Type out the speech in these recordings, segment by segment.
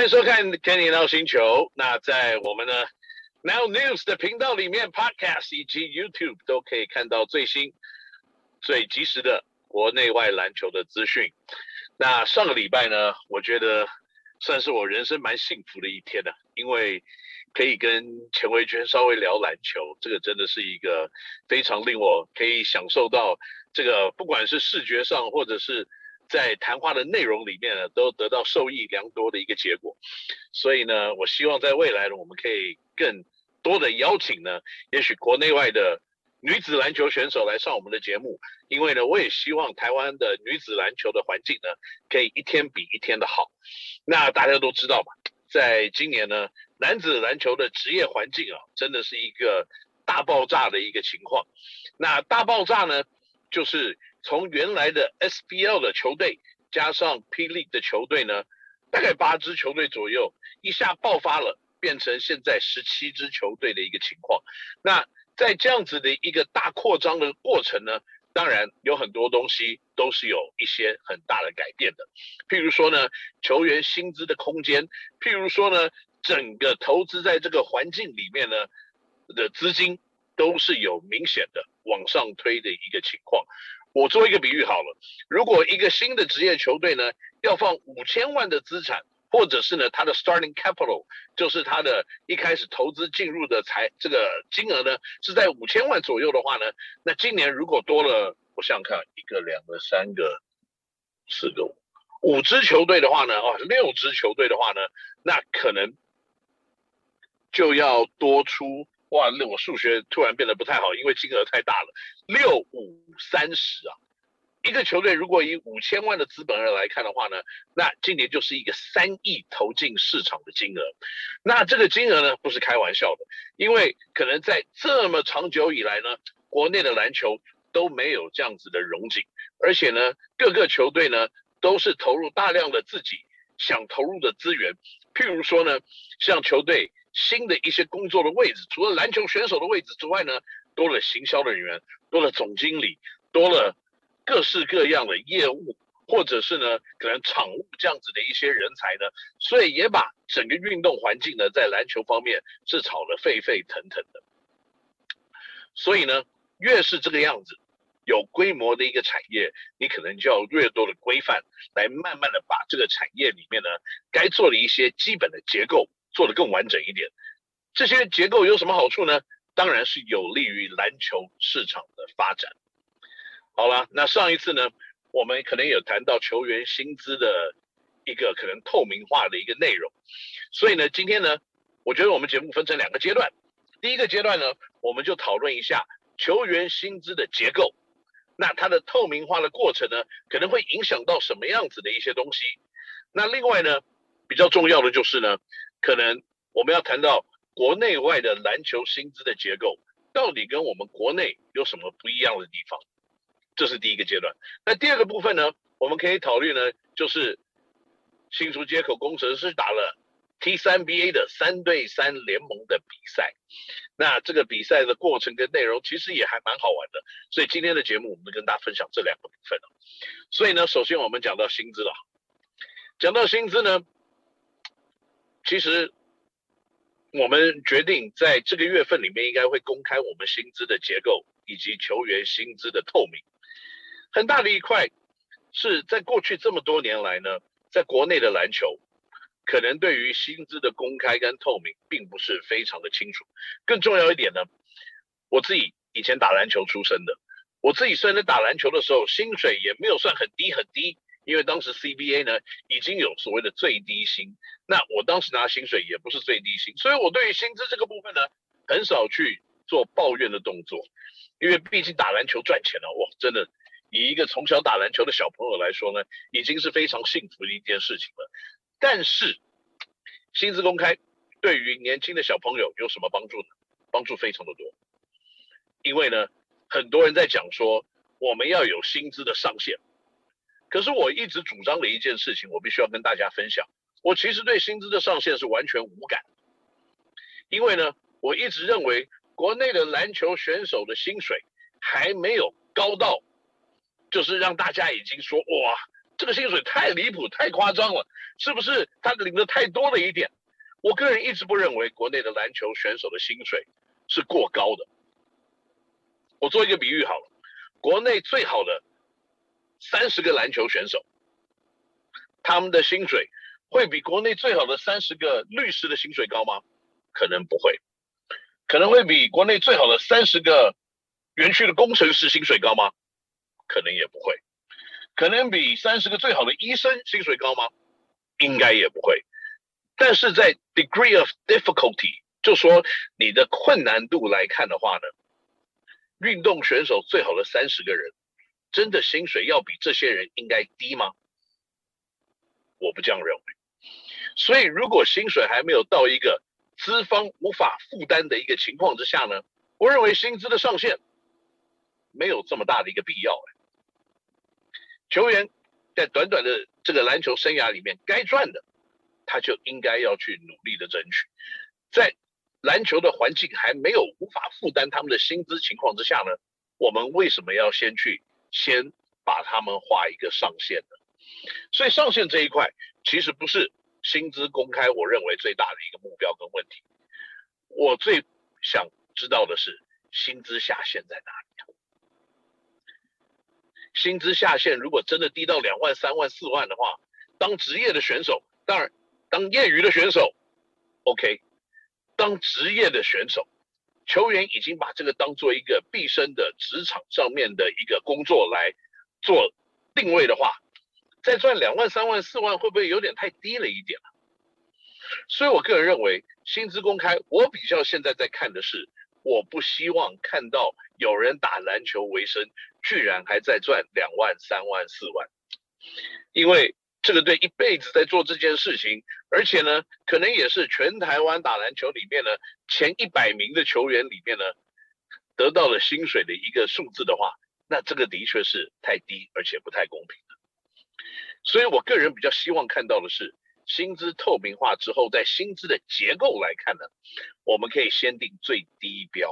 欢迎收看 Kenny NOW 星球。那在我们的 Now News 的频道里面，Podcast 以及 YouTube 都可以看到最新、最及时的国内外篮球的资讯。那上个礼拜呢，我觉得算是我人生蛮幸福的一天的，因为可以跟钱维娟稍微聊篮球，这个真的是一个非常令我可以享受到这个，不管是视觉上或者是。在谈话的内容里面呢，都得到受益良多的一个结果，所以呢，我希望在未来呢，我们可以更多的邀请呢，也许国内外的女子篮球选手来上我们的节目，因为呢，我也希望台湾的女子篮球的环境呢，可以一天比一天的好。那大家都知道嘛，在今年呢，男子篮球的职业环境啊，真的是一个大爆炸的一个情况。那大爆炸呢，就是。从原来的 SBL 的球队加上 ple 的球队呢，大概八支球队左右，一下爆发了，变成现在十七支球队的一个情况。那在这样子的一个大扩张的过程呢，当然有很多东西都是有一些很大的改变的。譬如说呢，球员薪资的空间；譬如说呢，整个投资在这个环境里面呢的资金，都是有明显的往上推的一个情况。我做一个比喻好了，如果一个新的职业球队呢，要放五千万的资产，或者是呢，他的 starting capital，就是他的一开始投资进入的财这个金额呢，是在五千万左右的话呢，那今年如果多了，我想看，一个、两个、三个、四个、五五支球队的话呢，哦，六支球队的话呢，那可能就要多出。哇，那我数学突然变得不太好，因为金额太大了，六五三十啊，一个球队如果以五千万的资本额来看的话呢，那今年就是一个三亿投进市场的金额，那这个金额呢不是开玩笑的，因为可能在这么长久以来呢，国内的篮球都没有这样子的融景，而且呢，各个球队呢都是投入大量的自己想投入的资源，譬如说呢，像球队。新的一些工作的位置，除了篮球选手的位置之外呢，多了行销人员，多了总经理，多了各式各样的业务，或者是呢，可能场务这样子的一些人才呢，所以也把整个运动环境呢，在篮球方面是炒得沸沸腾腾的。所以呢，越是这个样子，有规模的一个产业，你可能就要越多的规范，来慢慢的把这个产业里面呢，该做的一些基本的结构。做得更完整一点，这些结构有什么好处呢？当然是有利于篮球市场的发展。好了，那上一次呢，我们可能有谈到球员薪资的一个可能透明化的一个内容，所以呢，今天呢，我觉得我们节目分成两个阶段。第一个阶段呢，我们就讨论一下球员薪资的结构，那它的透明化的过程呢，可能会影响到什么样子的一些东西。那另外呢，比较重要的就是呢。可能我们要谈到国内外的篮球薪资的结构，到底跟我们国内有什么不一样的地方？这是第一个阶段。那第二个部分呢，我们可以讨论呢，就是新竹街口工程师打了 T3BA 的三对三联盟的比赛。那这个比赛的过程跟内容其实也还蛮好玩的。所以今天的节目，我们跟大家分享这两个部分。所以呢，首先我们讲到薪资了。讲到薪资呢。其实，我们决定在这个月份里面应该会公开我们薪资的结构以及球员薪资的透明。很大的一块是在过去这么多年来呢，在国内的篮球，可能对于薪资的公开跟透明并不是非常的清楚。更重要一点呢，我自己以前打篮球出身的，我自己虽然在打篮球的时候薪水也没有算很低很低。因为当时 CBA 呢已经有所谓的最低薪，那我当时拿薪水也不是最低薪，所以我对于薪资这个部分呢很少去做抱怨的动作，因为毕竟打篮球赚钱了，哇，真的以一个从小打篮球的小朋友来说呢，已经是非常幸福的一件事情了。但是薪资公开对于年轻的小朋友有什么帮助呢？帮助非常的多，因为呢很多人在讲说我们要有薪资的上限。可是我一直主张的一件事情，我必须要跟大家分享。我其实对薪资的上限是完全无感，因为呢，我一直认为国内的篮球选手的薪水还没有高到，就是让大家已经说哇，这个薪水太离谱、太夸张了，是不是他领的太多了一点？我个人一直不认为国内的篮球选手的薪水是过高的。我做一个比喻好了，国内最好的三十个篮球选手，他们的薪水会比国内最好的三十个律师的薪水高吗？可能不会。可能会比国内最好的三十个园区的工程师薪水高吗？可能也不会。可能比三十个最好的医生薪水高吗？应该也不会。但是在 degree of difficulty，就说你的困难度来看的话呢，运动选手最好的三十个人，真的薪水要比这些人应该低吗？我不这样认为。所以如果薪水还没有到一个资方无法负担的一个情况之下呢，我认为薪资的上限没有这么大的一个必要。球员在短短的这个篮球生涯里面，该赚的，他就应该要去努力的争取。在篮球的环境还没有无法负担他们的薪资情况之下呢，我们为什么要先去先把他们画一个上限的？所以上限这一块其实不是薪资公开，我认为最大的一个目标跟问题。我最想知道的是薪资下限在哪里？薪资下限如果真的低到两万、三万、四万的话，当职业的选手，当然当业余的选手，OK，当职业的选手，球员已经把这个当做一个毕生的职场上面的一个工作来做定位的话，再赚两万、三万、四万会不会有点太低了一点？所以我个人认为，薪资公开，我比较现在在看的是。我不希望看到有人打篮球为生，居然还在赚两万、三万、四万，因为这个对一辈子在做这件事情，而且呢，可能也是全台湾打篮球里面呢前一百名的球员里面呢得到了薪水的一个数字的话，那这个的确是太低，而且不太公平。所以我个人比较希望看到的是。薪资透明化之后，在薪资的结构来看呢，我们可以先定最低标，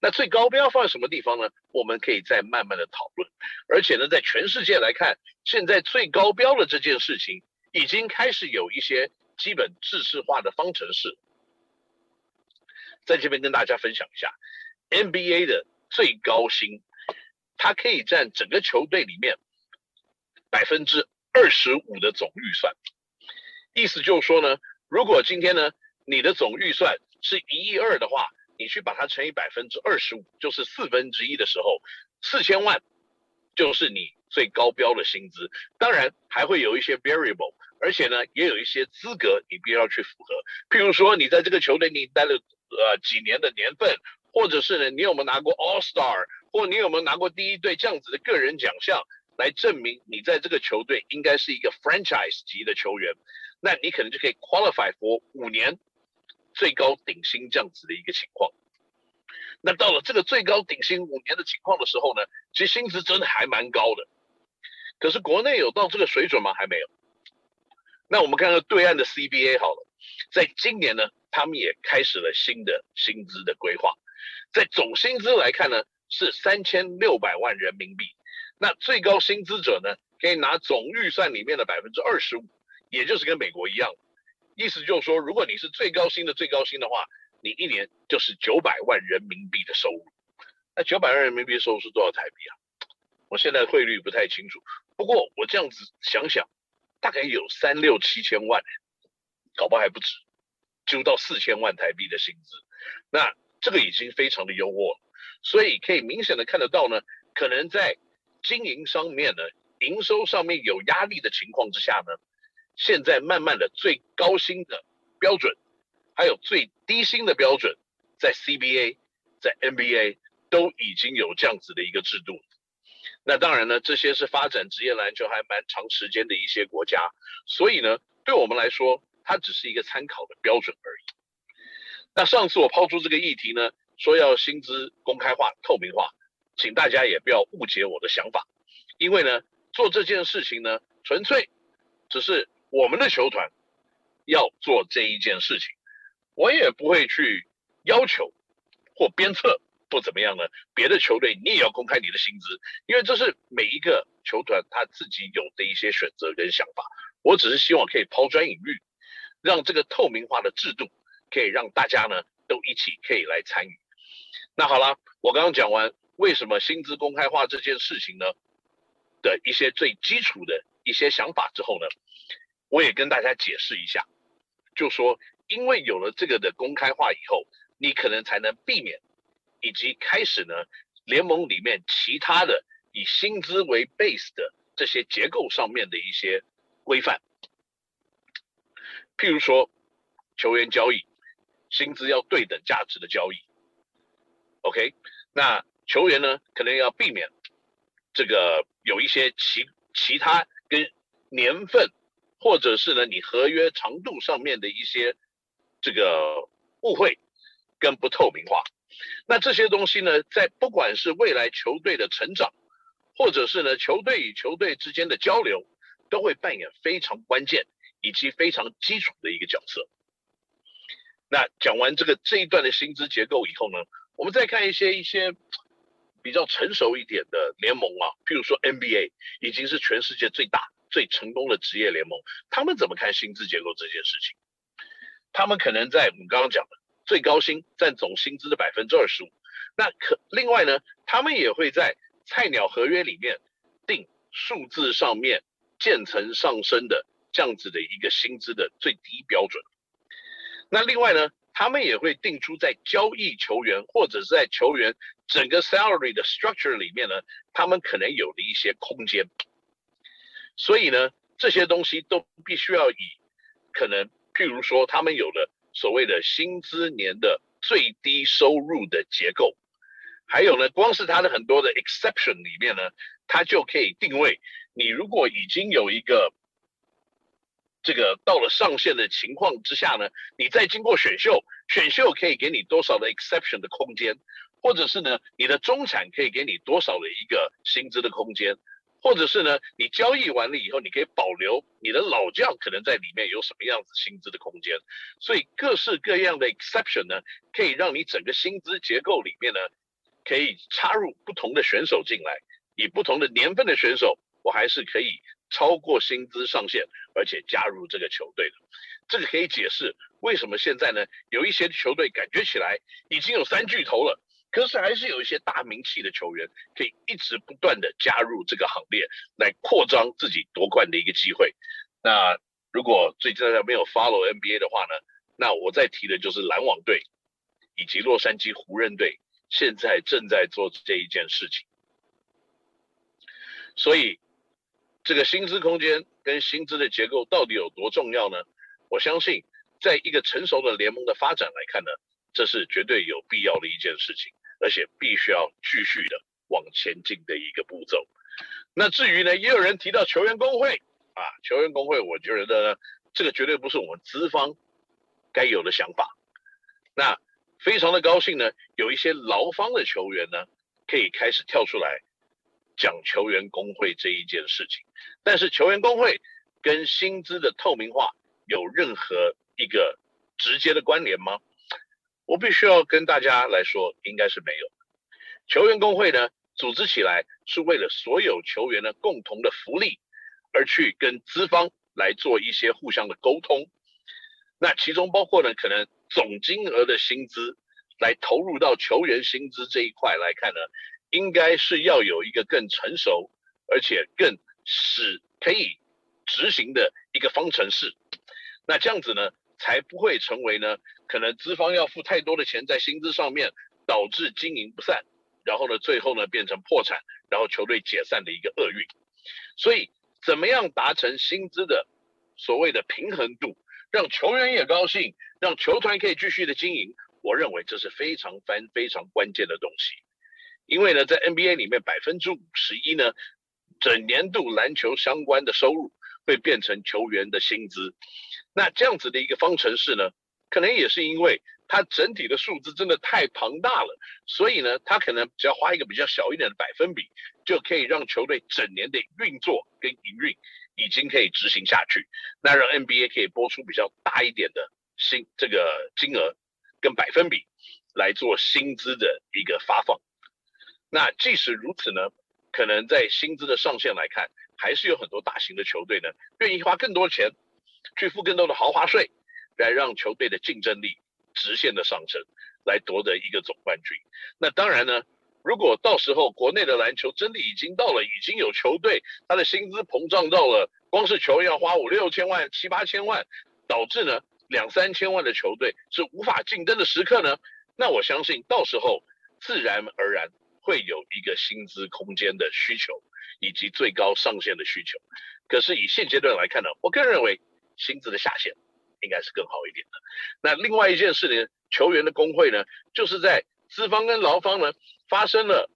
那最高标放在什么地方呢？我们可以再慢慢的讨论。而且呢，在全世界来看，现在最高标的这件事情，已经开始有一些基本制式化的方程式。在这边跟大家分享一下，NBA 的最高薪，它可以占整个球队里面百分之二十五的总预算。意思就是说呢，如果今天呢，你的总预算是一亿二的话，你去把它乘以百分之二十五，就是四分之一的时候，四千万就是你最高标的薪资。当然还会有一些 variable，而且呢，也有一些资格你必须要去符合。譬如说，你在这个球队你待了呃几年的年份，或者是呢，你有没有拿过 All Star，或你有没有拿过第一队这样子的个人奖项，来证明你在这个球队应该是一个 franchise 级的球员。那你可能就可以 qualify for 五年最高顶薪这样子的一个情况。那到了这个最高顶薪五年的情况的时候呢，其实薪资真的还蛮高的。可是国内有到这个水准吗？还没有。那我们看看对岸的 CBA 好了，在今年呢，他们也开始了新的薪资的规划。在总薪资来看呢，是三千六百万人民币。那最高薪资者呢，可以拿总预算里面的百分之二十五。也就是跟美国一样，意思就是说，如果你是最高薪的最高薪的话，你一年就是九百万人民币的收入。那九百万人民币收入是多少台币啊？我现在汇率不太清楚，不过我这样子想想，大概有三六七千万，搞不好还不止，就到四千万台币的薪资。那这个已经非常的优渥，所以可以明显的看得到呢，可能在经营上面呢，营收上面有压力的情况之下呢。现在慢慢的最高薪的标准，还有最低薪的标准，在 CBA、在 NBA 都已经有这样子的一个制度。那当然呢，这些是发展职业篮球还蛮长时间的一些国家，所以呢，对我们来说，它只是一个参考的标准而已。那上次我抛出这个议题呢，说要薪资公开化、透明化，请大家也不要误解我的想法，因为呢，做这件事情呢，纯粹只是。我们的球团要做这一件事情，我也不会去要求或鞭策或怎么样呢？别的球队你也要公开你的薪资，因为这是每一个球团他自己有的一些选择跟想法。我只是希望可以抛砖引玉，让这个透明化的制度可以让大家呢都一起可以来参与。那好了，我刚刚讲完为什么薪资公开化这件事情呢的一些最基础的一些想法之后呢，我也跟大家解释一下，就说因为有了这个的公开化以后，你可能才能避免以及开始呢联盟里面其他的以薪资为 base 的这些结构上面的一些。规范，譬如说球员交易，薪资要对等价值的交易。OK，那球员呢，可能要避免这个有一些其其他跟年份或者是呢你合约长度上面的一些这个误会跟不透明化。那这些东西呢，在不管是未来球队的成长，或者是呢球队与球队之间的交流。都会扮演非常关键以及非常基础的一个角色。那讲完这个这一段的薪资结构以后呢，我们再看一些一些比较成熟一点的联盟啊，譬如说 NBA 已经是全世界最大最成功的职业联盟，他们怎么看薪资结构这件事情？他们可能在我们刚刚讲的最高薪占总薪资的百分之二十五，那可另外呢，他们也会在菜鸟合约里面定数字上面。渐层上升的这样子的一个薪资的最低标准。那另外呢，他们也会定出在交易球员或者是在球员整个 salary 的 structure 里面呢，他们可能有的一些空间。所以呢，这些东西都必须要以可能，譬如说他们有了所谓的薪资年的最低收入的结构，还有呢，光是它的很多的 exception 里面呢，它就可以定位。你如果已经有一个这个到了上限的情况之下呢，你再经过选秀，选秀可以给你多少的 exception 的空间，或者是呢，你的中产可以给你多少的一个薪资的空间，或者是呢，你交易完了以后，你可以保留你的老将可能在里面有什么样子薪资的空间，所以各式各样的 exception 呢，可以让你整个薪资结构里面呢，可以插入不同的选手进来，以不同的年份的选手。我还是可以超过薪资上限，而且加入这个球队的。这个可以解释为什么现在呢，有一些球队感觉起来已经有三巨头了，可是还是有一些大名气的球员可以一直不断的加入这个行列，来扩张自己夺冠的一个机会。那如果最近大家没有 follow NBA 的话呢，那我再提的就是篮网队以及洛杉矶湖人队现在正在做这一件事情，所以。这个薪资空间跟薪资的结构到底有多重要呢？我相信，在一个成熟的联盟的发展来看呢，这是绝对有必要的一件事情，而且必须要继续的往前进的一个步骤。那至于呢，也有人提到球员工会啊，球员工会，我觉得呢，这个绝对不是我们资方该有的想法。那非常的高兴呢，有一些劳方的球员呢，可以开始跳出来。讲球员工会这一件事情，但是球员工会跟薪资的透明化有任何一个直接的关联吗？我必须要跟大家来说，应该是没有。球员工会呢，组织起来是为了所有球员的共同的福利，而去跟资方来做一些互相的沟通。那其中包括呢，可能总金额的薪资来投入到球员薪资这一块来看呢。应该是要有一个更成熟，而且更使可以执行的一个方程式，那这样子呢，才不会成为呢，可能资方要付太多的钱在薪资上面，导致经营不善，然后呢，最后呢变成破产，然后球队解散的一个厄运。所以，怎么样达成薪资的所谓的平衡度，让球员也高兴，让球团可以继续的经营，我认为这是非常非非常关键的东西。因为呢，在 NBA 里面，百分之五十一呢，整年度篮球相关的收入会变成球员的薪资。那这样子的一个方程式呢，可能也是因为它整体的数字真的太庞大了，所以呢，它可能只要花一个比较小一点的百分比，就可以让球队整年的运作跟营运已经可以执行下去。那让 NBA 可以拨出比较大一点的薪这个金额跟百分比来做薪资的一个发放。那即使如此呢，可能在薪资的上限来看，还是有很多大型的球队呢，愿意花更多钱去付更多的豪华税，来让球队的竞争力直线的上升，来夺得一个总冠军。那当然呢，如果到时候国内的篮球真的已经到了，已经有球队他的薪资膨胀到了，光是球员要花五六千万、七八千万，导致呢两三千万的球队是无法竞争的时刻呢，那我相信到时候自然而然。会有一个薪资空间的需求，以及最高上限的需求。可是以现阶段来看呢，我个人认为薪资的下限应该是更好一点的。那另外一件事呢，球员的工会呢，就是在资方跟劳方呢发生了，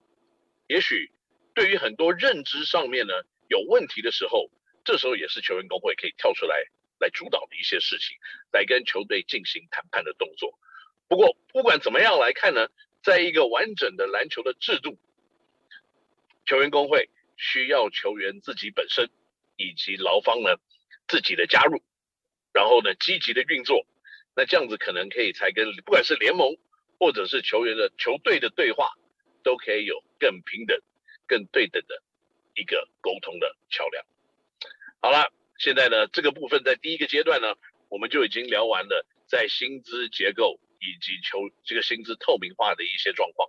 也许对于很多认知上面呢有问题的时候，这时候也是球员工会可以跳出来来主导的一些事情，来跟球队进行谈判的动作。不过不管怎么样来看呢。在一个完整的篮球的制度，球员工会需要球员自己本身以及劳方呢自己的加入，然后呢积极的运作，那这样子可能可以才跟不管是联盟或者是球员的球队的对话，都可以有更平等、更对等的一个沟通的桥梁。好了，现在呢这个部分在第一个阶段呢，我们就已经聊完了在薪资结构。以及求这个薪资透明化的一些状况。